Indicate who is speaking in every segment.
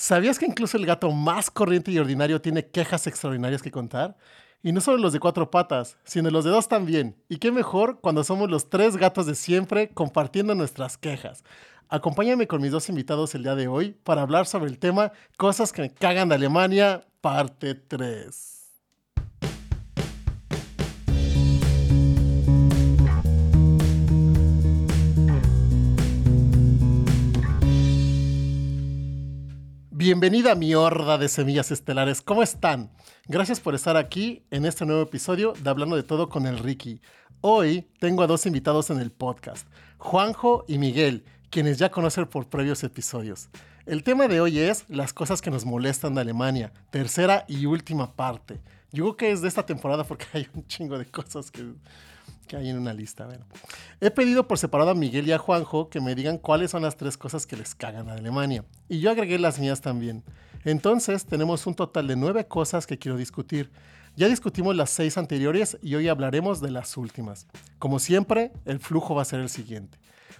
Speaker 1: ¿Sabías que incluso el gato más corriente y ordinario tiene quejas extraordinarias que contar? Y no solo los de cuatro patas, sino los de dos también. Y qué mejor cuando somos los tres gatos de siempre compartiendo nuestras quejas. Acompáñame con mis dos invitados el día de hoy para hablar sobre el tema Cosas que me cagan de Alemania, parte 3. Bienvenida a mi horda de semillas estelares. ¿Cómo están? Gracias por estar aquí en este nuevo episodio de Hablando de Todo con el Ricky. Hoy tengo a dos invitados en el podcast, Juanjo y Miguel, quienes ya conocen por previos episodios. El tema de hoy es las cosas que nos molestan de Alemania, tercera y última parte. Yo creo que es de esta temporada porque hay un chingo de cosas que que hay en una lista. Bueno. He pedido por separado a Miguel y a Juanjo que me digan cuáles son las tres cosas que les cagan a Alemania. Y yo agregué las mías también. Entonces tenemos un total de nueve cosas que quiero discutir. Ya discutimos las seis anteriores y hoy hablaremos de las últimas. Como siempre, el flujo va a ser el siguiente.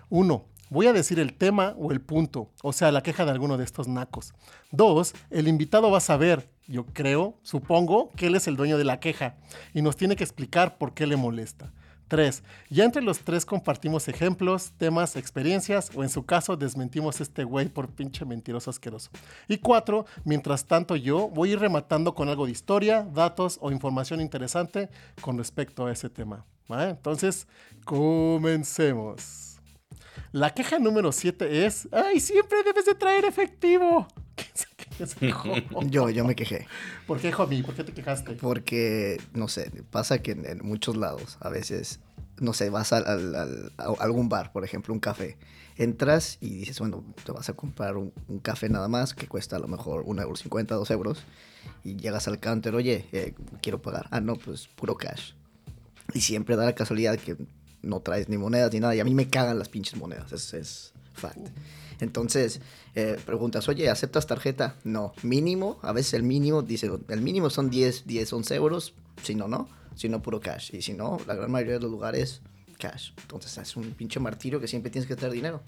Speaker 1: Uno, Voy a decir el tema o el punto, o sea, la queja de alguno de estos nacos. Dos, el invitado va a saber, yo creo, supongo, que él es el dueño de la queja y nos tiene que explicar por qué le molesta. Tres, ya entre los tres compartimos ejemplos, temas, experiencias o en su caso desmentimos este güey por pinche mentiroso asqueroso. Y cuatro, mientras tanto yo voy a ir rematando con algo de historia, datos o información interesante con respecto a ese tema. Entonces, comencemos. La queja número siete es, ay, siempre debes de traer efectivo.
Speaker 2: yo, yo me quejé.
Speaker 1: ¿Por qué, Jomi? ¿Por qué te quejaste?
Speaker 2: Porque, no sé, pasa que en, muchos lados, a veces, no sé, vas a algún bar, por ejemplo, un café. Entras y dices, bueno, te vas a comprar un, café nada más que cuesta a lo mejor 1,50 euro, 50, 2 euros. Y llegas al counter, oye, eh, quiero pagar. Ah, no, pues puro cash. Y siempre da la casualidad que no traes ni monedas ni nada. Y a mí me cagan las pinches monedas, es, es fact. Entonces, eh, preguntas, oye, ¿aceptas tarjeta? No, mínimo, a veces el mínimo, dice, el mínimo son 10, 10, 11 euros, si no, no, si no, puro cash. Y si no, la gran mayoría de los lugares, cash. Entonces es un pinche martirio que siempre tienes que tener dinero.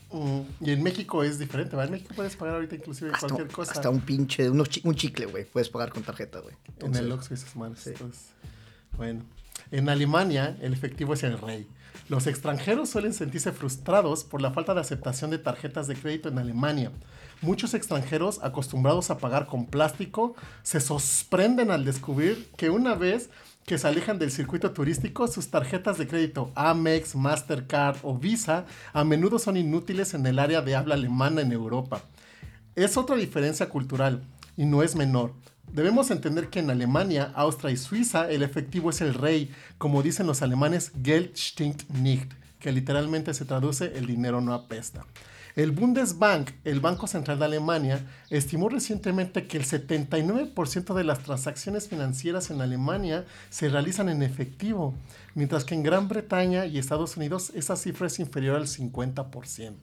Speaker 1: y en México es diferente, ¿verdad? En México puedes pagar ahorita inclusive cualquier cosa.
Speaker 2: Hasta un pinche, un chicle, güey, puedes pagar con tarjeta, güey.
Speaker 1: En el Oxxo esas manos. bueno. En Alemania, el efectivo es el rey. Los extranjeros suelen sentirse frustrados por la falta de aceptación de tarjetas de crédito en Alemania. Muchos extranjeros acostumbrados a pagar con plástico se sorprenden al descubrir que una vez que se alejan del circuito turístico, sus tarjetas de crédito Amex, Mastercard o Visa a menudo son inútiles en el área de habla alemana en Europa. Es otra diferencia cultural y no es menor. Debemos entender que en Alemania, Austria y Suiza el efectivo es el rey, como dicen los alemanes Geld stinkt nicht, que literalmente se traduce el dinero no apesta. El Bundesbank, el Banco Central de Alemania, estimó recientemente que el 79% de las transacciones financieras en Alemania se realizan en efectivo, mientras que en Gran Bretaña y Estados Unidos esa cifra es inferior al 50%.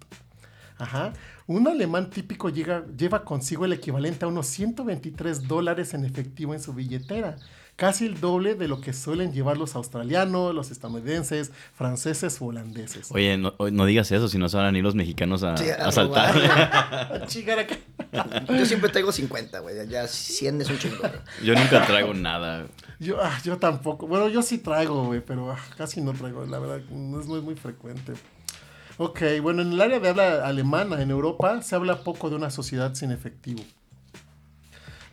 Speaker 1: Ajá. Un alemán típico lleva consigo el equivalente a unos 123 dólares en efectivo en su billetera, casi el doble de lo que suelen llevar los australianos, los estadounidenses, franceses o holandeses.
Speaker 3: Oye, no, digas eso, si no se van a ir los mexicanos a, a, saltar.
Speaker 2: Yo siempre traigo 50, güey, ya 100 es un chingo.
Speaker 3: Yo nunca traigo nada.
Speaker 1: Yo, ah, yo tampoco. Bueno, yo sí traigo, güey, pero ah, casi no traigo, la verdad, no es muy, muy frecuente. Ok, bueno, en el área de habla alemana, en Europa, se habla poco de una sociedad sin efectivo.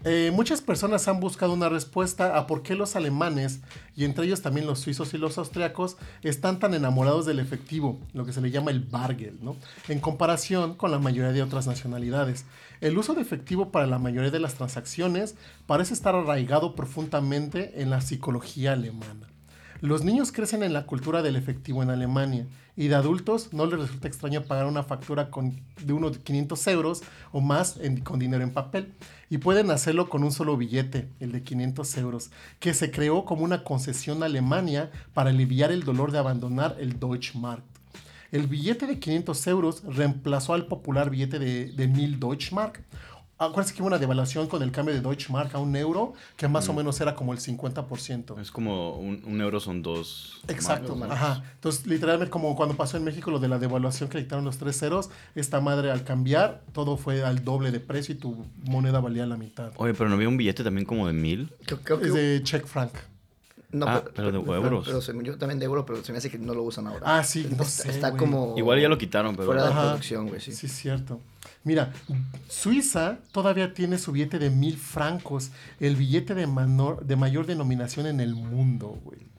Speaker 1: Eh, muchas personas han buscado una respuesta a por qué los alemanes, y entre ellos también los suizos y los austriacos, están tan enamorados del efectivo, lo que se le llama el Bargeld, ¿no? en comparación con la mayoría de otras nacionalidades. El uso de efectivo para la mayoría de las transacciones parece estar arraigado profundamente en la psicología alemana. Los niños crecen en la cultura del efectivo en Alemania y de adultos no les resulta extraño pagar una factura de unos 500 euros o más con dinero en papel. Y pueden hacerlo con un solo billete, el de 500 euros, que se creó como una concesión a Alemania para aliviar el dolor de abandonar el Deutschmark. El billete de 500 euros reemplazó al popular billete de, de 1000 Deutschmark Acuérdense que hubo una devaluación con el cambio de Deutsche Mark a un euro, que más o menos era como el 50%.
Speaker 3: Es como un, euro son dos.
Speaker 1: Exacto, ajá. Entonces, literalmente, como cuando pasó en México lo de la devaluación que dictaron los tres ceros, esta madre al cambiar, todo fue al doble de precio y tu moneda valía la mitad.
Speaker 3: Oye, pero no había un billete también como de mil.
Speaker 1: es de check franc.
Speaker 3: No, ah, pero, de euros.
Speaker 2: Pero, yo también de euros, pero se me hace que no lo usan ahora.
Speaker 1: Ah, sí, no sé,
Speaker 2: Está como...
Speaker 3: Igual ya lo quitaron, pero...
Speaker 2: Fuera de producción, güey, sí.
Speaker 1: Sí, es cierto. Mira, Suiza todavía tiene su billete de mil francos, el billete de, de mayor denominación en el mundo, güey.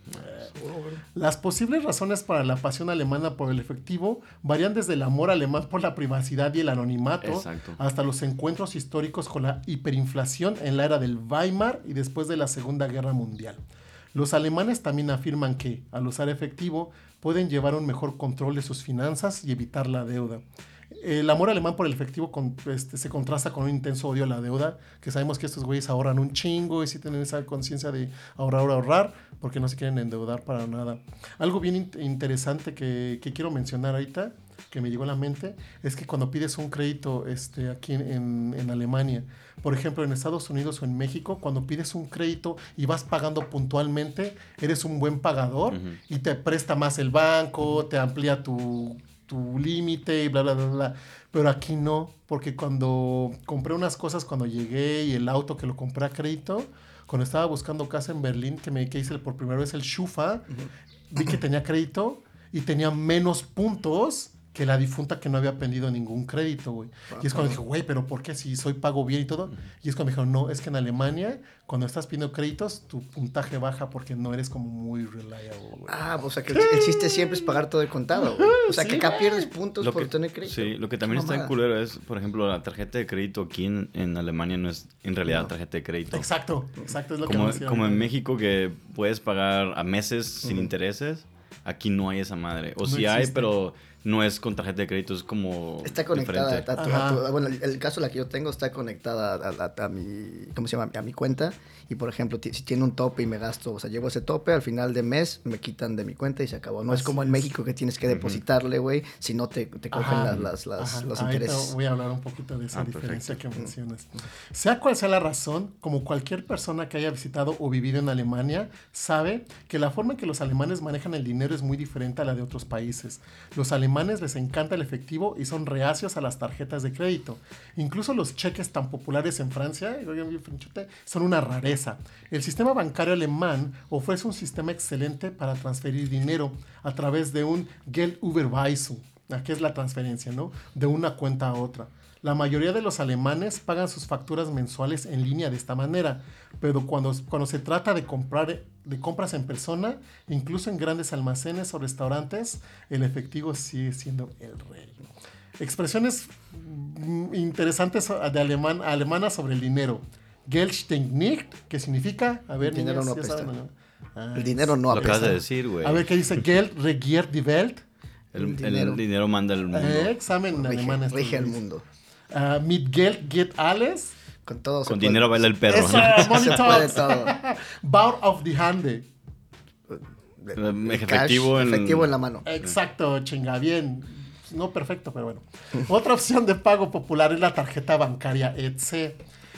Speaker 1: Las posibles razones para la pasión alemana por el efectivo varían desde el amor alemán por la privacidad y el anonimato hasta los encuentros históricos con la hiperinflación en la era del Weimar y después de la Segunda Guerra Mundial. Los alemanes también afirman que, al usar efectivo, pueden llevar un mejor control de sus finanzas y evitar la deuda el amor alemán por el efectivo este, se contrasta con un intenso odio a la deuda, que sabemos que estos güeyes ahorran un chingo y sí tienen esa conciencia de ahorrar, ahorrar, porque no se quieren endeudar para nada. Algo bien interesante que, quiero mencionar ahorita, que me llegó a la mente, es que cuando pides un crédito este, aquí en, Alemania, por ejemplo, en Estados Unidos o en México, cuando pides un crédito y vas pagando puntualmente, eres un buen pagador y te presta más el banco, te amplía tu tu límite y bla, bla, bla, bla. Pero aquí no, porque cuando compré unas cosas, cuando llegué y el auto que lo compré a crédito, cuando estaba buscando casa en Berlín, que me que hice por primera vez el Schufa, vi que tenía crédito y tenía menos puntos que la difunta que no había pendido ningún crédito, güey. y es cuando dije, güey, pero ¿por qué si soy pago bien y todo? Y es cuando me dijeron, no, es que en Alemania, cuando estás pidiendo créditos, tu puntaje baja porque no eres como muy reliable, güey.
Speaker 2: Ah, o sea que el, chiste siempre es pagar todo de contado, güey. O sea que acá pierdes puntos por tener crédito.
Speaker 3: Sí, lo que también está en culero es, por ejemplo, la tarjeta de crédito aquí en, Alemania no es en realidad tarjeta de crédito.
Speaker 1: Exacto, exacto, es lo
Speaker 3: como,
Speaker 1: que
Speaker 3: Como en México que puedes pagar a meses sin intereses, aquí no hay esa madre. O si hay, pero no es con tarjeta de crédito, es como.
Speaker 2: Está conectada. A bueno, el, caso la que yo tengo está conectada a, mi. ¿Cómo se llama? A mi cuenta. Y por ejemplo, si tiene un tope y me gasto, o sea, llevo ese tope, al final de mes me quitan de mi cuenta y se acabó. No es como en México que tienes que depositarle, güey, si no te, te cogen las, las, los intereses.
Speaker 1: Voy a hablar un poquito de esa ah, diferencia que mencionas. Sea cual sea la razón, como cualquier persona que haya visitado o vivido en Alemania, sabe que la forma en que los alemanes manejan el dinero es muy diferente a la de otros países. Los alemanes les encanta el efectivo y son reacios a las tarjetas de crédito. Incluso los cheques tan populares en Francia, son una rareza el sistema bancario alemán ofrece un sistema excelente para transferir dinero a través de un Geldüberweisung, que es la transferencia. De una cuenta a otra. La mayoría de los alemanes pagan sus facturas mensuales en línea de esta manera, pero cuando, cuando se trata de comprar de compras en persona, incluso en grandes almacenes o restaurantes, el efectivo sigue siendo el rey. Expresiones mm, interesantes de alemán, alemanas sobre el dinero. Nicht, que significa, a ver,
Speaker 2: dinero no el dinero no
Speaker 3: apesta. Lo acabas de decir, güey.
Speaker 1: A ver, ¿qué dice? Geld regiert die Welt.
Speaker 3: El, dinero. manda el mundo.
Speaker 1: Eh, examen
Speaker 2: en
Speaker 1: alemán.
Speaker 2: Rige el mundo.
Speaker 1: Uh, mit Geld geht alles.
Speaker 2: Con todo
Speaker 3: Con dinero baila el perro.
Speaker 1: Eso, ¿no? se puede todo. Bauer of the Hande.
Speaker 3: Efectivo,
Speaker 2: en... efectivo en la mano.
Speaker 1: Exacto, chinga, bien. No perfecto, pero bueno. Otra opción de pago popular es la tarjeta bancaria ETC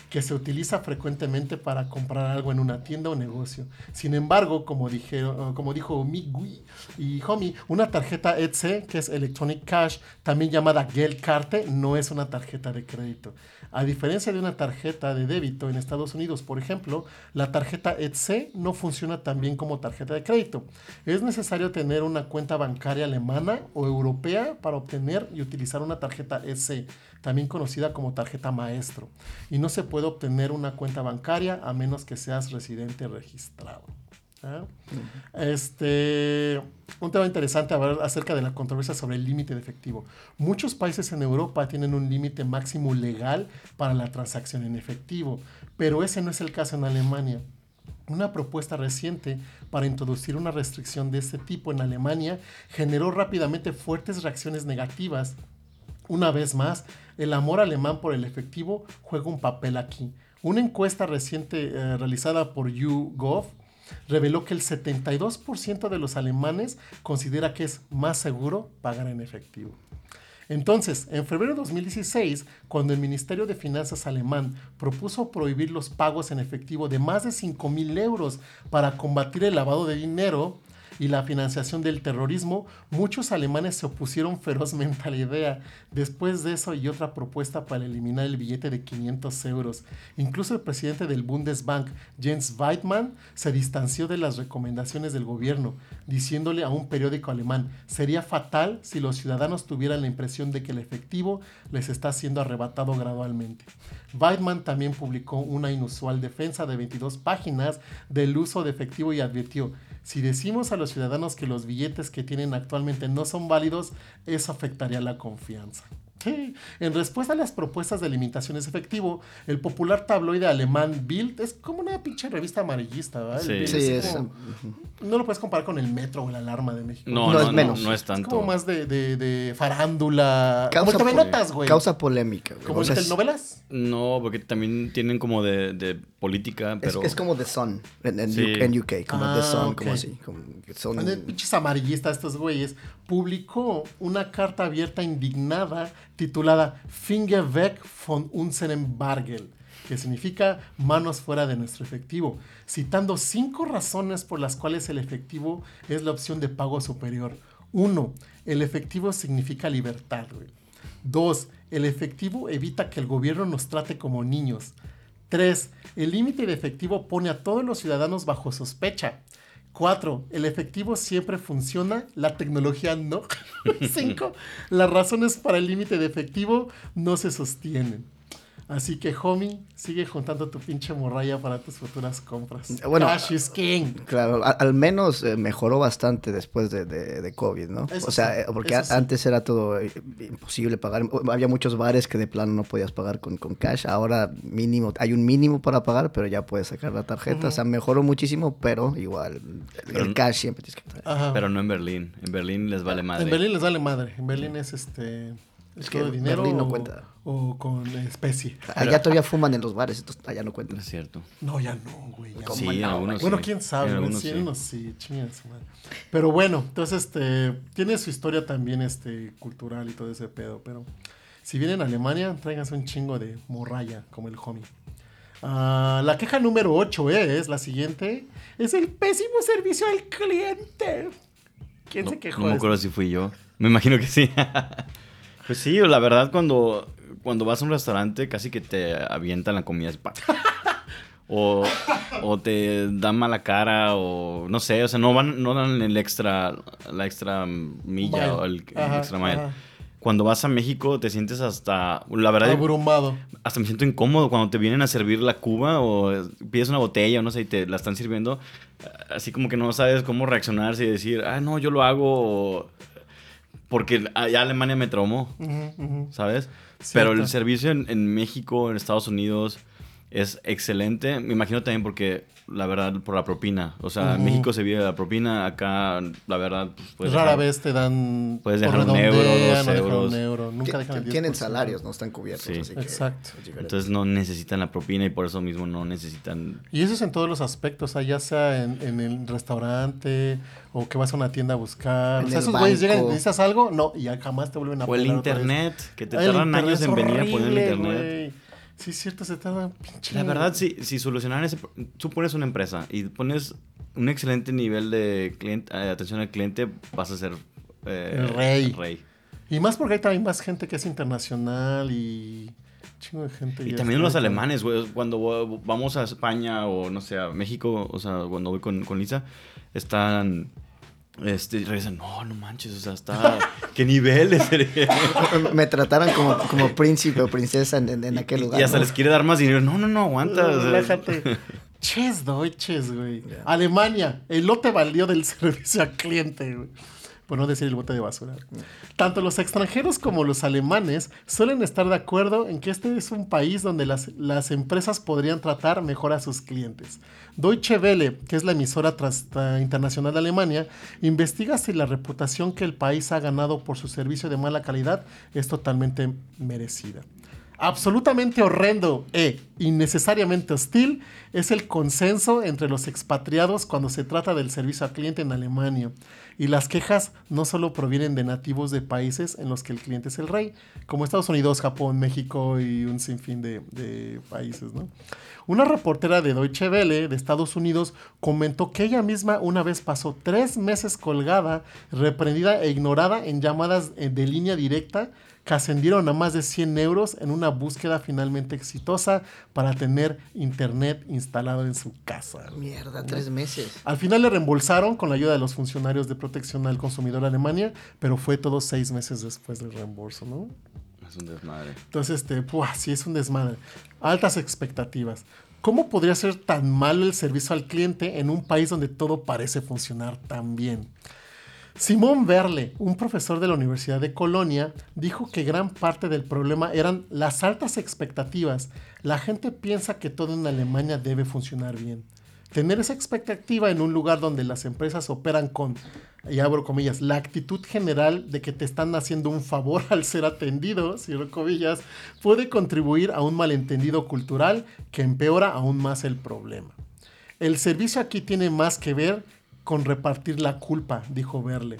Speaker 1: que se utiliza frecuentemente para comprar algo en una tienda o negocio. Sin embargo, como, dijeron, como dijo Migui y Homie, una tarjeta ETC, que es Electronic Cash, también llamada Geldkarte, no es una tarjeta de crédito. A diferencia de una tarjeta de débito en Estados Unidos, por ejemplo, la tarjeta ETC no funciona tan bien como tarjeta de crédito. Es necesario tener una cuenta bancaria alemana o europea para obtener y utilizar una tarjeta ETC, también conocida como tarjeta maestro. Y no se puede obtener una cuenta bancaria a menos que seas residente registrado. ¿ah? Este, un tema interesante hablar acerca de la controversia sobre el límite de efectivo. Muchos países en Europa tienen un límite máximo legal para la transacción en efectivo, pero ese no es el caso en Alemania. Una propuesta reciente para introducir una restricción de este tipo en Alemania generó rápidamente fuertes reacciones negativas. Una vez más, el amor alemán por el efectivo juega un papel aquí. Una encuesta reciente eh, realizada por YouGov reveló que el 72% de los alemanes considera que es más seguro pagar en efectivo. Entonces, en febrero de 2016, cuando el Ministerio de Finanzas alemán propuso prohibir los pagos en efectivo de más de 5 mil euros para combatir el lavado de dinero, y la financiación del terrorismo, muchos alemanes se opusieron ferozmente a la idea. Después de eso y otra propuesta para eliminar el billete de 500 euros. Incluso el presidente del Bundesbank, Jens Weidmann, se distanció de las recomendaciones del gobierno, diciéndole a un periódico alemán, sería fatal si los ciudadanos tuvieran la impresión de que el efectivo les está siendo arrebatado gradualmente. Weidmann también publicó una inusual defensa de 22 páginas del uso de efectivo y advirtió, si decimos a los ciudadanos que los billetes que tienen actualmente no son válidos, eso afectaría la confianza. En respuesta a las propuestas de limitaciones de efectivo, el popular tabloide alemán Bild es como una pinche revista amarillista, ¿verdad?
Speaker 3: Sí,
Speaker 2: Sí,
Speaker 1: es
Speaker 2: es-
Speaker 1: como- no lo puedes comparar con el Metro o la Alarma de México.
Speaker 3: No,
Speaker 2: No,
Speaker 3: no,
Speaker 2: es
Speaker 3: no,
Speaker 2: menos.
Speaker 3: no es
Speaker 1: Es
Speaker 3: tanto.
Speaker 1: como más de, de, de farándula. como
Speaker 2: Causa po-
Speaker 1: Notas, güey.
Speaker 2: Causa polémica, güey.
Speaker 1: Como
Speaker 2: O sea, es-
Speaker 1: telenovelas.
Speaker 3: No, porque también tienen como de, de política,
Speaker 2: Es,
Speaker 3: pero...
Speaker 2: es como The Sun en, en
Speaker 3: Sí.
Speaker 2: U- en UK, como
Speaker 1: Ah,
Speaker 2: The Sun,
Speaker 1: ok.
Speaker 2: como así. Como son,
Speaker 1: pinches amarillistas estos güeyes. Publicó una carta abierta indignada titulada Finger weg von unserem Bargeld, que significa manos fuera de nuestro efectivo, citando cinco razones por las cuales el efectivo es la opción de pago superior. Uno, el efectivo significa libertad, güey. Dos, el efectivo evita que el gobierno nos trate como niños. 3. El límite de efectivo pone a todos los ciudadanos bajo sospecha. 4. El efectivo siempre funciona, la tecnología no. 5. Las razones para el límite de efectivo no se sostienen. Así que, homie, sigue juntando tu pinche morralla para tus futuras compras.
Speaker 2: Bueno,
Speaker 1: Cash is king.
Speaker 2: Claro, al menos eh, mejoró bastante después de, de- de COVID, ¿no?
Speaker 1: Eso
Speaker 2: o sea,
Speaker 1: sí,
Speaker 2: eh, porque
Speaker 1: eso
Speaker 2: a-
Speaker 1: sí.
Speaker 2: antes era todo eh, imposible pagar. Había muchos bares que de plano no podías pagar con, con cash. Ahora mínimo, hay un mínimo para pagar, pero ya puedes sacar la tarjeta. O sea, mejoró muchísimo, pero igual el,
Speaker 3: Pero-
Speaker 2: el cash siempre tienes que pagar.
Speaker 1: Ajá.
Speaker 3: Pero no en Berlín. En Berlín les vale madre.
Speaker 1: En Berlín les vale madre. En Berlín es este. Es
Speaker 2: que
Speaker 1: dinero
Speaker 2: Berlín no
Speaker 1: o-
Speaker 2: cuenta.
Speaker 1: o con especie.
Speaker 2: Allá todavía fuman en los bares, entonces allá no cuentan.
Speaker 3: No es cierto.
Speaker 1: No, ya no, güey. ya
Speaker 2: ¿Cómo
Speaker 3: Sí,
Speaker 1: no.
Speaker 3: algunos
Speaker 1: Bueno,
Speaker 3: sí.
Speaker 1: quién sabe,
Speaker 3: En
Speaker 1: güey,
Speaker 3: algunos
Speaker 1: sí,
Speaker 3: sí.
Speaker 1: unos sí, chinga su madre. Pero bueno, entonces este tiene su historia también este cultural y todo ese pedo, pero si vienen a Alemania, tráiganse un chingo de morralla como el homie. Ah, la queja número 8 es la siguiente, es el pésimo servicio al cliente. ¿Quién
Speaker 3: No,
Speaker 1: se quejó?
Speaker 3: no me acuerdo si fui yo. Me imagino que sí. pues sí, la verdad, cuando, cuando vas a un restaurante, casi que te avientan la comida. así. O, o te dan mala cara, o no sé, o sea, no, van, no dan el extra, la extra milla
Speaker 1: Mile.
Speaker 3: o el, extra mile.
Speaker 1: ajá.
Speaker 3: Cuando vas a México, te sientes hasta, la verdad,
Speaker 1: Abrumado.
Speaker 3: hasta me siento incómodo cuando te vienen a servir la cuba o pides una botella o no sé y te la están sirviendo. Así como que no sabes cómo reaccionar, si decir, ah, no, yo lo hago o- porque allá Alemania me traumó. ¿sabes? Pero el servicio en, en México, en Estados Unidos, es excelente. Me imagino también porque, la verdad, por la propina. O sea, en. México se vive la propina, acá, la verdad, pues,
Speaker 1: Rara
Speaker 3: dejar-
Speaker 1: vez te dan.
Speaker 3: Puedes dejar un euro, dos
Speaker 1: o dejan
Speaker 3: euros.
Speaker 1: un euro. Nunca dejan el
Speaker 2: ti- Tienen
Speaker 1: 10%.
Speaker 2: salarios, no están cubiertos.
Speaker 3: Sí.
Speaker 2: así que
Speaker 1: Exacto.
Speaker 3: Entonces no necesitan la propina y por eso mismo no necesitan
Speaker 1: Y eso es en todos los aspectos, o sea, ya sea en, en el restaurante o que vas a una tienda a buscar.
Speaker 2: En
Speaker 1: o sea,
Speaker 2: el
Speaker 1: esos güeyes llegan y necesitas algo, no, y ya jamás te vuelven a
Speaker 3: O el internet, que te tardan años en venir a poner el internet.
Speaker 1: güey. Sí, es cierto, se tarda pinche.
Speaker 3: La verdad, si, si solucionaran ese... Tú pones una empresa y pones un excelente nivel de cliente, eh, atención al cliente, vas a ser... eh,
Speaker 1: El rey.
Speaker 3: rey.
Speaker 1: Y más porque hay también más gente que es internacional y. Chingo de gente.
Speaker 3: Y también los alemanes, güey. Cuando vamos a España o, no sé, a México, o sea, cuando voy con, con Lisa, están... Este, y regresan, no, no manches, o sea, está... ¿Qué niveles?
Speaker 2: Me trataron como, como príncipe o princesa en, en- aquel
Speaker 3: y,
Speaker 2: lugar.
Speaker 3: y hasta
Speaker 2: ¿no?
Speaker 3: les quiere dar más dinero. No, no, no, aguanta. o sea.
Speaker 1: Ches Deutsches, güey. Alemania, el lote valió del servicio al cliente, güey. Por no decir el bote de basura. Tanto los extranjeros como los alemanes suelen estar de acuerdo en que este es un país donde las, las empresas podrían tratar mejor a sus clientes. Deutsche Welle, que es la emisora internacional de Alemania, investiga si la reputación que el país ha ganado por su servicio de mala calidad es totalmente merecida. Absolutamente horrendo e innecesariamente hostil es el consenso entre los expatriados cuando se trata del servicio al cliente en Alemania. Y las quejas no solo provienen de nativos de países en los que el cliente es el rey, como Estados Unidos, Japón, México y un sinfín de, de países. Una reportera de Deutsche Welle de Estados Unidos comentó que ella misma una vez pasó tres meses colgada, reprendida e ignorada en llamadas eh, de línea directa que ascendieron a más de 100 euros en una búsqueda finalmente exitosa para tener internet instalado en su casa.
Speaker 2: Mierda, tres meses.
Speaker 1: Al final le reembolsaron con la ayuda de los funcionarios de protección al consumidor de Alemania, pero fue todo seis meses después del reembolso, ¿no?
Speaker 3: Es un desmadre.
Speaker 1: Entonces, este, ¡buah! sí es un desmadre. Altas expectativas. ¿Cómo podría ser tan malo el servicio al cliente en un país donde todo parece funcionar tan bien? Simón Verle, un profesor de la Universidad de Colonia, dijo que gran parte del problema eran las altas expectativas. La gente piensa que todo en Alemania debe funcionar bien. Tener esa expectativa en un lugar donde las empresas operan con, y abro comillas, la actitud general de que te están haciendo un favor al ser atendido, cierro comillas, puede contribuir a un malentendido cultural que empeora aún más el problema. El servicio aquí tiene más que ver con repartir la culpa, dijo Verle,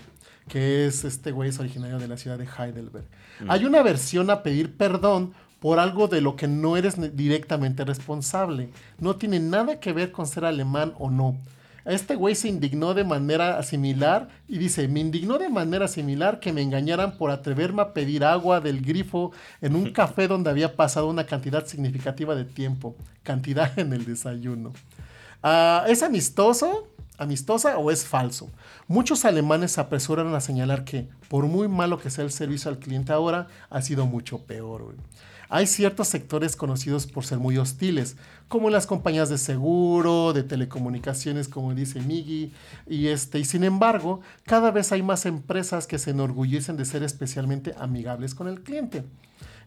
Speaker 1: que es este güey es originario de la ciudad de Heidelberg. Hay una versión a pedir perdón por algo de lo que no eres directamente responsable. No tiene nada que ver con ser alemán o no. Este güey se indignó de manera similar y dice, me indignó de manera similar que me engañaran por atreverme a pedir agua del grifo en un café donde había pasado una cantidad significativa de tiempo, cantidad en el desayuno. Ah, ¿Es amistoso? Amistosa o es falso. Muchos alemanes se apresuran a señalar que, por muy malo que sea el servicio al cliente ahora, ha sido mucho peor. Hay ciertos sectores conocidos por ser muy hostiles, como las compañías de seguro, de telecomunicaciones, como dice Migi, y, este, y sin embargo, cada vez hay más empresas que se enorgullecen de ser especialmente amigables con el cliente.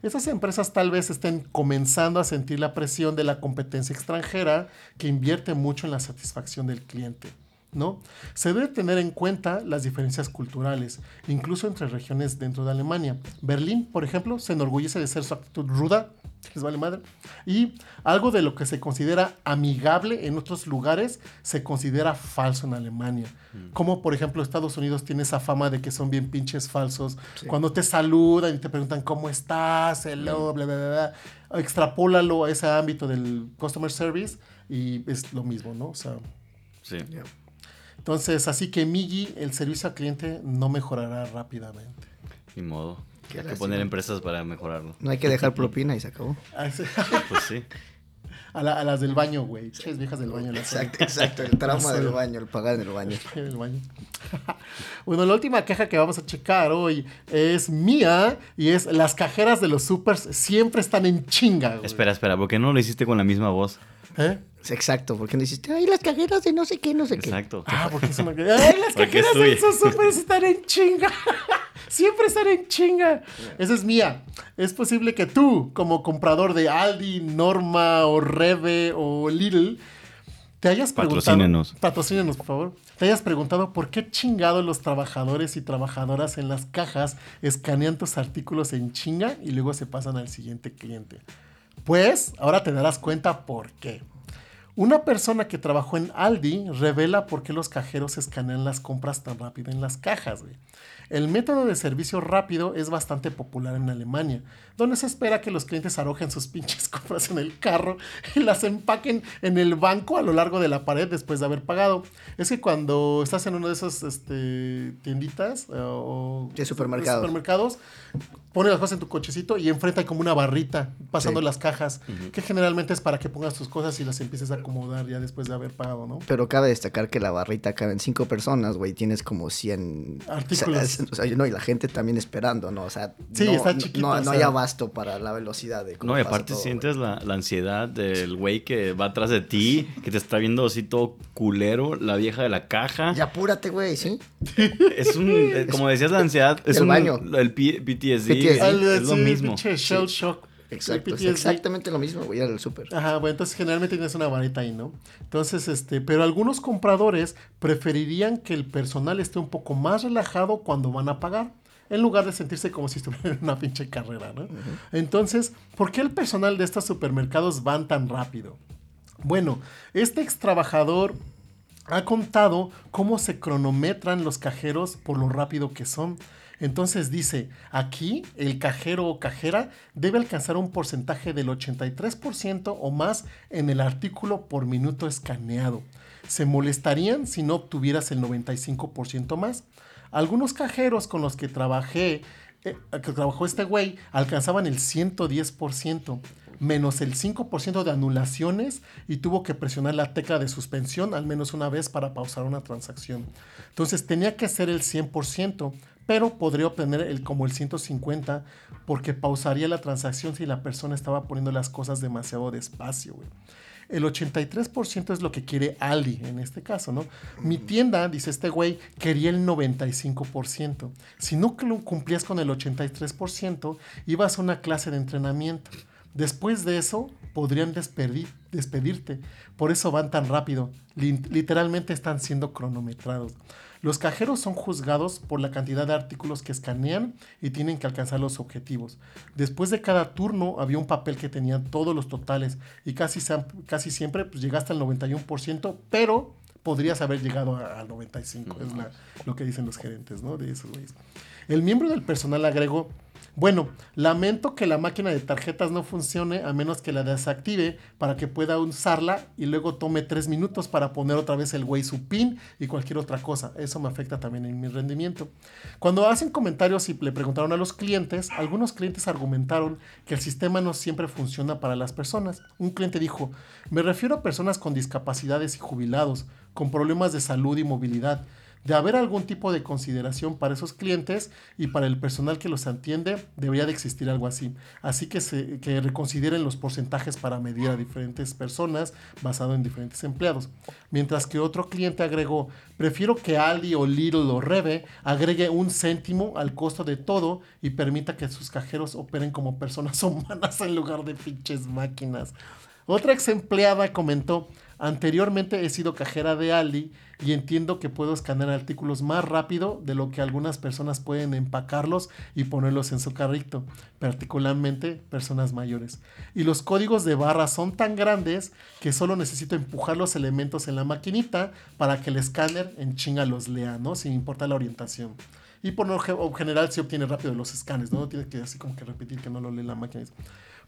Speaker 1: Estas empresas tal vez estén comenzando a sentir la presión de la competencia extranjera que invierte mucho en la satisfacción del cliente. ¿No? Se debe tener en cuenta las diferencias culturales, incluso entre regiones dentro de Alemania. Berlín, por ejemplo, se enorgullece de ser su actitud ruda, les vale madre, y algo de lo que se considera amigable en otros lugares se considera falso en Alemania. Como por ejemplo Estados Unidos tiene esa fama de que son bien pinches falsos. Cuando te saludan y te preguntan cómo estás, hello, bla, bla, bla, bla, extrapólalo a ese ámbito del customer service y es lo mismo, ¿no? O sea,
Speaker 3: Sí.
Speaker 1: Entonces, así que Migi, el servicio al cliente no mejorará rápidamente.
Speaker 3: Ni modo.
Speaker 2: Qué
Speaker 3: Hay que poner empresas para mejorarlo.
Speaker 2: No hay que dejar propina y se acabó.
Speaker 1: A, ese-
Speaker 3: Pues sí.
Speaker 1: a la- a las del baño, güey. Ches viejas del baño. las
Speaker 2: Exacto, exacto. El trauma del baño, el pagar en el baño.
Speaker 1: en el baño. bueno, la última queja que vamos a checar hoy es mía y es las cajeras de los supers siempre están en chinga. güey.
Speaker 3: Espera, espera, ¿por qué no lo hiciste con la misma voz?
Speaker 1: ¿Eh?
Speaker 2: Exacto, porque no hiciste, ay, las cajeras de no sé qué, no sé qué.
Speaker 3: Exacto.
Speaker 1: Ah, porque es una... ¡Ay, las
Speaker 3: Porque es
Speaker 1: cajeras de esos supers están en chinga! Siempre están en chinga. Esa es mía. Es posible que tú, como comprador de Aldi, Norma o Reve o Lidl, te hayas preguntado...
Speaker 3: Patrocínenos.
Speaker 1: Patrocínenos, por favor. Te hayas preguntado por qué chingados los trabajadores y trabajadoras en las cajas escanean tus artículos en chinga y luego se pasan al siguiente cliente. Pues ahora te darás cuenta por qué. Una persona que trabajó en Aldi revela por qué los cajeros escanean las compras tan rápido en las cajas. güey. El método de servicio rápido es bastante popular en Alemania, donde se espera que los clientes arrojen sus pinches compras en el carro y las empaquen en el banco a lo largo de la pared después de haber pagado. Es que cuando estás en una de esas este, tienditas eh, o
Speaker 2: De supermercados.
Speaker 1: supermercados, pones las cosas en tu cochecito y enfrente hay como una barrita pasando
Speaker 2: Sí.
Speaker 1: las cajas, que generalmente es para que pongas tus cosas y las empieces a acomodar ya después de haber pagado, ¿no?
Speaker 2: Pero cabe destacar que la barrita cabe en cinco personas, güey. Tienes como 100
Speaker 1: Artículos.
Speaker 2: O sea, o sea, no, y la gente también esperando, ¿no? O sea,
Speaker 1: Sí,
Speaker 2: no,
Speaker 1: está chiquito,
Speaker 2: No,
Speaker 1: o
Speaker 2: no
Speaker 1: sea.
Speaker 2: hay abasto para la velocidad de cómo
Speaker 3: No, y aparte
Speaker 2: todo,
Speaker 3: sientes la, la ansiedad del güey que va atrás de ti, que te está viendo así todo culero, la vieja de la caja.
Speaker 2: Ya apúrate, güey, ¿sí?
Speaker 3: Es un, eh, como decías, la ansiedad es
Speaker 2: El
Speaker 3: un,
Speaker 2: baño.
Speaker 3: el P-
Speaker 1: Al-
Speaker 3: es lo mismo.
Speaker 1: shell shock.
Speaker 2: Exacto, es exactamente lo mismo, güey, el súper.
Speaker 1: Ajá, bueno, entonces generalmente tienes una varita ahí, ¿no? Entonces, este, pero algunos compradores preferirían que el personal esté un poco más relajado cuando van a pagar. en lugar de sentirse como si estuviera en una pinche carrera, ¿no? Entonces, ¿por qué el personal de estos supermercados van tan rápido? Bueno, este ex trabajador ha contado cómo se cronometran los cajeros por lo rápido que son. Entonces dice, aquí el cajero o cajera debe alcanzar un porcentaje del 83% o más en el artículo por minuto escaneado. Se molestarían si no obtuvieras el 95% más. Algunos cajeros con los que trabajé, eh, que trabajó este güey, alcanzaban el 110% menos el 5% de anulaciones y tuvo que presionar la tecla de suspensión al menos una vez para pausar una transacción. Entonces tenía que ser el 100%, pero podría obtener el, como el 150 porque pausaría la transacción si la persona estaba poniendo las cosas demasiado despacio. El 83% es lo que quiere Aldi en este caso, ¿no? Mi tienda, dice este güey, quería el 95%. Si no cumplías con el 83%, ibas a una clase de entrenamiento. Después de eso, podrían despedirte. Por eso van tan rápido. literalmente están siendo cronometrados. Los cajeros son juzgados por la cantidad de artículos que escanean y tienen que alcanzar los objetivos. Después de cada turno había un papel que tenía todos los totales y casi, casi siempre pues, llegaste al 91%, pero podrías haber llegado al 95%. Es lo que dicen los gerentes ¿no? de esos güeyes. El miembro del personal agregó bueno, lamento que la máquina de tarjetas no funcione a menos que la desactive para que pueda usarla y luego tome tres minutos para poner otra vez el güey su pin y cualquier otra cosa. Eso me afecta también en mi rendimiento. Cuando hacen comentarios y le preguntaron a los clientes, algunos clientes argumentaron que el sistema no siempre funciona para las personas. Un cliente dijo, me refiero a personas con discapacidades y jubilados, con problemas de salud y movilidad de haber algún tipo de consideración para esos clientes y para el personal que los atiende, debería de existir algo así. Así que, se, que reconsideren los porcentajes para medir a diferentes personas basado en diferentes empleados. Mientras que otro cliente agregó, prefiero que Aldi o Lidl o Rebe agregue un céntimo al costo de todo y permita que sus cajeros operen como personas humanas en lugar de pinches máquinas. Otra ex empleada comentó, Anteriormente he sido cajera de Aldi y entiendo que puedo escanear artículos más rápido de lo que algunas personas pueden empacarlos y ponerlos en su carrito, particularmente personas mayores. Y los códigos de barra son tan grandes que solo necesito empujar los elementos en la maquinita para que el escáner en chinga los lea, ¿no? Sin importar la orientación. Y por lo general se obtiene rápido los escanes, ¿no? No tiene que así como que repetir que no lo lee la máquina.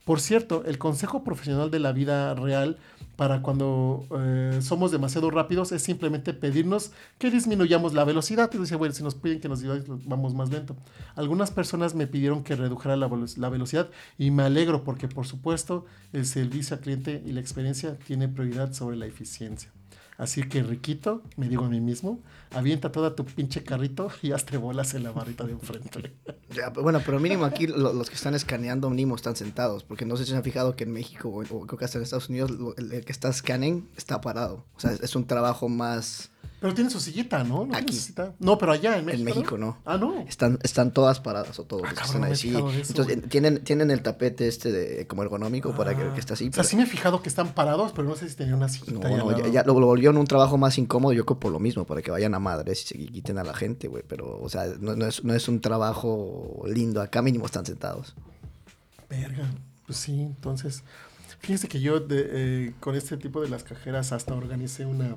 Speaker 1: Por cierto, el consejo profesional de la vida real para cuando eh, somos demasiado rápidos es simplemente pedirnos que disminuyamos la velocidad. Y dice, bueno, si nos piden que nos vamos más lento. Algunas personas me pidieron que redujera la, la velocidad y me alegro porque, por supuesto, el servicio al cliente y la experiencia tiene prioridad sobre la eficiencia. Así que, Riquito, me digo a mí mismo, avienta toda tu pinche carrito y hazte bolas en la barrita de enfrente.
Speaker 2: bueno, pero mínimo aquí los que están escaneando mínimo están sentados, porque no sé si se han fijado que en México o, creo que hasta en Estados Unidos el, que está escaneando está parado. O sea, es un trabajo más
Speaker 1: pero tiene su sillita, ¿no? No, Aquí. no pero allá en México.
Speaker 2: En México no.
Speaker 1: Ah, no.
Speaker 2: Están, están todas paradas o todos ah, están ahí. Entonces tienen, tienen el tapete este de como ergonómico para que, que esté así.
Speaker 1: O sea, sí me he fijado que están parados, pero no sé si tenían una sillita.
Speaker 2: No, no, ya, lo, volvieron un trabajo más incómodo, yo creo por lo mismo, para que vayan a madres y se quiten a la gente, güey. Pero, o sea, no, no, es, no es un trabajo lindo. Acá mínimo están sentados.
Speaker 1: Verga. Pues sí, entonces. Fíjense que yo eh, con este tipo de las cajeras hasta organicé una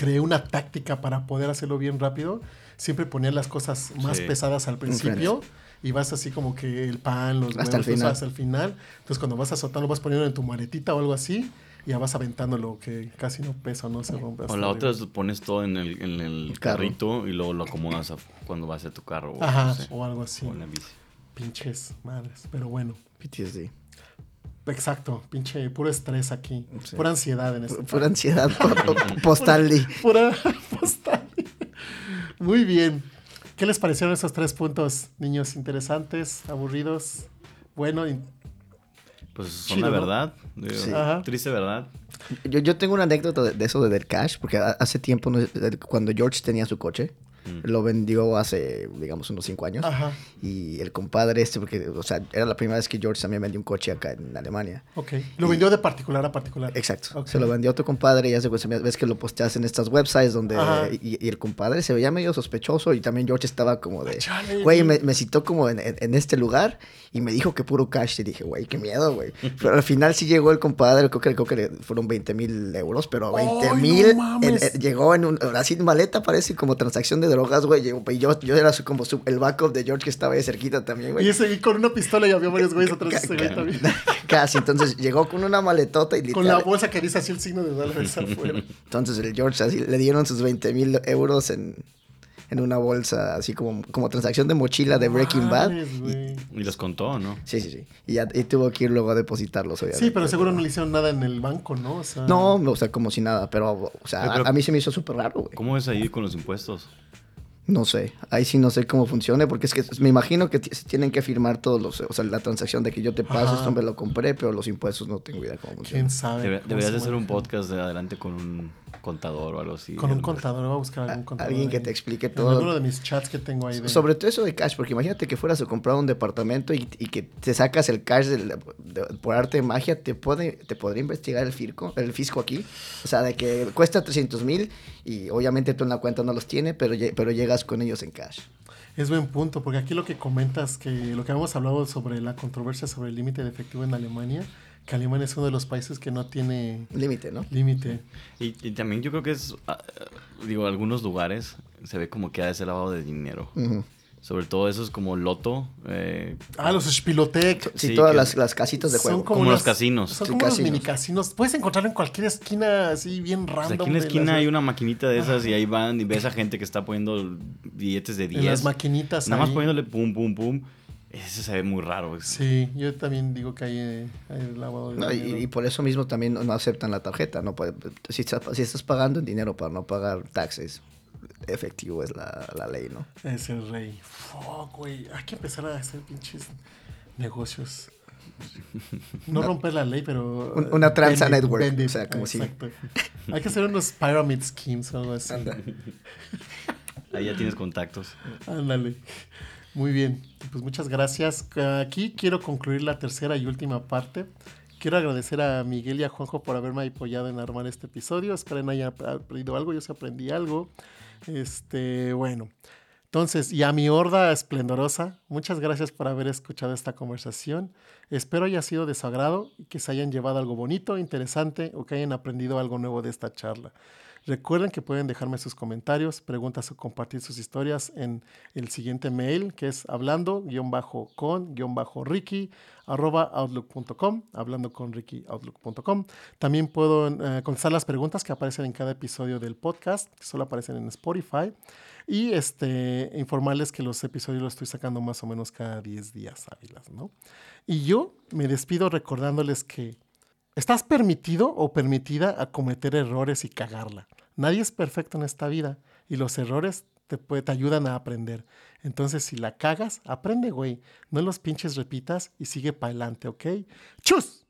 Speaker 1: creé una táctica para poder hacerlo bien rápido. Siempre ponía las cosas más pesadas al principio y vas así como que el pan, los
Speaker 2: hasta el final.
Speaker 1: hasta el final. Entonces cuando vas a soltarlo vas poniendo en tu maletita o algo así y ya vas aventando lo que casi no pesa, no se rompe.
Speaker 3: O la otra es pones todo en el, en el carrito y luego lo acomodas cuando vas a tu carro.
Speaker 1: O, Ajá, o algo así. O en la bici. Pinches madres, pero bueno.
Speaker 2: PTSD.
Speaker 1: Exacto, pinche puro estrés aquí, pura ansiedad en este.
Speaker 2: Pura ansiedad postal.
Speaker 1: pura postal. Muy bien. ¿Qué les parecieron esos tres puntos, niños? ¿Interesantes? ¿Aburridos? Bueno.
Speaker 3: Pues son la verdad. Triste verdad.
Speaker 2: Yo, yo, tengo una anécdota de, eso de del cash, porque hace tiempo, cuando George tenía su coche, Lo vendió hace, digamos, unos cinco años.
Speaker 1: Ajá.
Speaker 2: Y el compadre este, porque, o sea, era la primera vez que George también vendió un coche acá en Alemania.
Speaker 1: Ok. Lo vendió de particular a particular.
Speaker 2: Exacto.
Speaker 1: Ok.
Speaker 2: Se lo vendió a otro compadre y ya se, pues, ves que lo posteas en estas websites donde... Y, y el compadre se veía medio sospechoso y también George estaba como de...
Speaker 1: Chale,
Speaker 2: Güey, me, me citó como en, en- en este lugar y me dijo que puro cash. Y dije, güey, qué miedo, güey. Pero al final sí llegó el compadre, creo que, creo que fueron 20 mil euros, pero 20
Speaker 1: ¡Ay,
Speaker 2: mil
Speaker 1: no
Speaker 2: llegó en un... Así maleta parece como transacción de drogas, güey. Llegó- Y yo, yo era su- como su- el backup de George que estaba ahí cerquita también, güey.
Speaker 1: Y ese y con una pistola y había varios güeyes atrás de ese güey también.
Speaker 2: Casi, entonces llegó con una maletota y
Speaker 1: Con la bolsa que dice así el signo de dólares afuera.
Speaker 2: Entonces el George así le dieron sus 20 mil euros en, en una bolsa, así como, como transacción de mochila de Breaking Bad.
Speaker 1: Güey.
Speaker 3: Y los contó, ¿no?
Speaker 2: Sí, sí, sí. Y, ya, y tuvo que ir luego a depositarlos, obviamente.
Speaker 1: Sí, pero seguro no le hicieron nada en el banco, ¿no? O sea,
Speaker 2: No, o sea, como si nada, pero, o sea,
Speaker 3: pero-
Speaker 2: a, a mí se me hizo súper raro, güey.
Speaker 3: ¿Cómo es ahí con los impuestos?
Speaker 2: No sé, ahí sí no sé cómo funcione, porque es que me imagino que tienen que firmar todos los, o sea, la transacción de que yo te paso, esto me lo compré, pero los impuestos no tengo idea cómo funcionan.
Speaker 1: quién sabe.
Speaker 3: Debe- deberías de hacer un podcast de adelante con un contador o algo así.
Speaker 1: Con un contador, voy a buscar algún contador.
Speaker 2: Alguien que te explique
Speaker 1: En
Speaker 2: todo.
Speaker 1: alguno de mis chats que tengo ahí. De...
Speaker 2: Sobre todo eso de cash, porque imagínate que fueras a comprar un departamento y, y que te sacas el cash del- de- por arte de magia, te puede te podría investigar el, fisco, el fisco aquí. O sea, de que cuesta 300 mil y obviamente tú en la cuenta no los tiene, pero, pero llegas con ellos en cash.
Speaker 1: Es buen punto, porque aquí lo que comentas, que lo que habíamos hablado sobre la controversia sobre el límite de efectivo en Alemania, que Alemania es uno de los países que no tiene
Speaker 2: Límite, ¿no?
Speaker 1: límite.
Speaker 3: Y, y también yo creo que es, ah, digo, algunos lugares se ve como que ha ese lavado de dinero. Sobre todo esos como Loto. eh,
Speaker 1: Ah, los Spilotec.
Speaker 2: Sí,
Speaker 3: Sí,
Speaker 2: todas las, las casitas de juego.
Speaker 3: como los casinos.
Speaker 1: Son
Speaker 2: Sí,
Speaker 1: como los
Speaker 2: casinos.
Speaker 1: mini casinos. Puedes encontrarlo en cualquier esquina así bien
Speaker 3: pues
Speaker 1: random.
Speaker 3: aquí en la esquina
Speaker 1: las-
Speaker 3: hay una maquinita de esas y ahí van y ves a gente que está poniendo billetes de 10.
Speaker 1: En las maquinitas.
Speaker 3: Nada más poniéndole pum, pum, pum. Eso se ve muy raro.
Speaker 1: Sí, yo también digo que hay, eh, hay lavado de
Speaker 2: No, y,
Speaker 1: dinero.
Speaker 2: y por eso mismo también no aceptan la tarjeta. No puede- si, estás, si estás pagando en dinero para no pagar taxes, efectivo es la, la ley, ¿no?
Speaker 1: Es el rey. Fuck, güey. Hay que empezar a hacer pinches negocios. No romper la ley, pero.
Speaker 2: Un- una tranza
Speaker 1: vende-
Speaker 2: network, o sea, como si-
Speaker 1: Exacto. Hay que hacer unos pyramid schemes o algo así.
Speaker 3: Ahí ya tienes contactos.
Speaker 1: Ándale. Muy bien. Pues muchas gracias. Aquí quiero concluir la tercera y última parte. Quiero agradecer a Miguel y a Juanjo por haberme apoyado en armar este episodio. Esperen hayan aprendido algo. Yo sí aprendí algo. Este, bueno. Entonces, y a mi horda esplendorosa, muchas gracias por haber escuchado esta conversación. Espero haya sido de su agrado y que se hayan llevado algo bonito, interesante o que hayan aprendido algo nuevo de esta charla. Recuerden que pueden dejarme sus comentarios, preguntas o compartir sus historias en el siguiente mail que es hablando-con-ricky outlook.com, hablando con ricky outlook.com. También puedo eh, contestar las preguntas que aparecen en cada episodio del podcast, que solo aparecen en Spotify. Y este, informarles que los episodios los estoy sacando más o menos cada 10 días hábiles, ¿no? Y yo me despido recordándoles que estás permitido o permitida a cometer errores y cagarla. Nadie es perfecto en esta vida y los errores te, ayudan a aprender. Entonces, si la cagas, aprende, güey. No los pinches repitas y sigue para adelante, ¿ok? ¡Chus!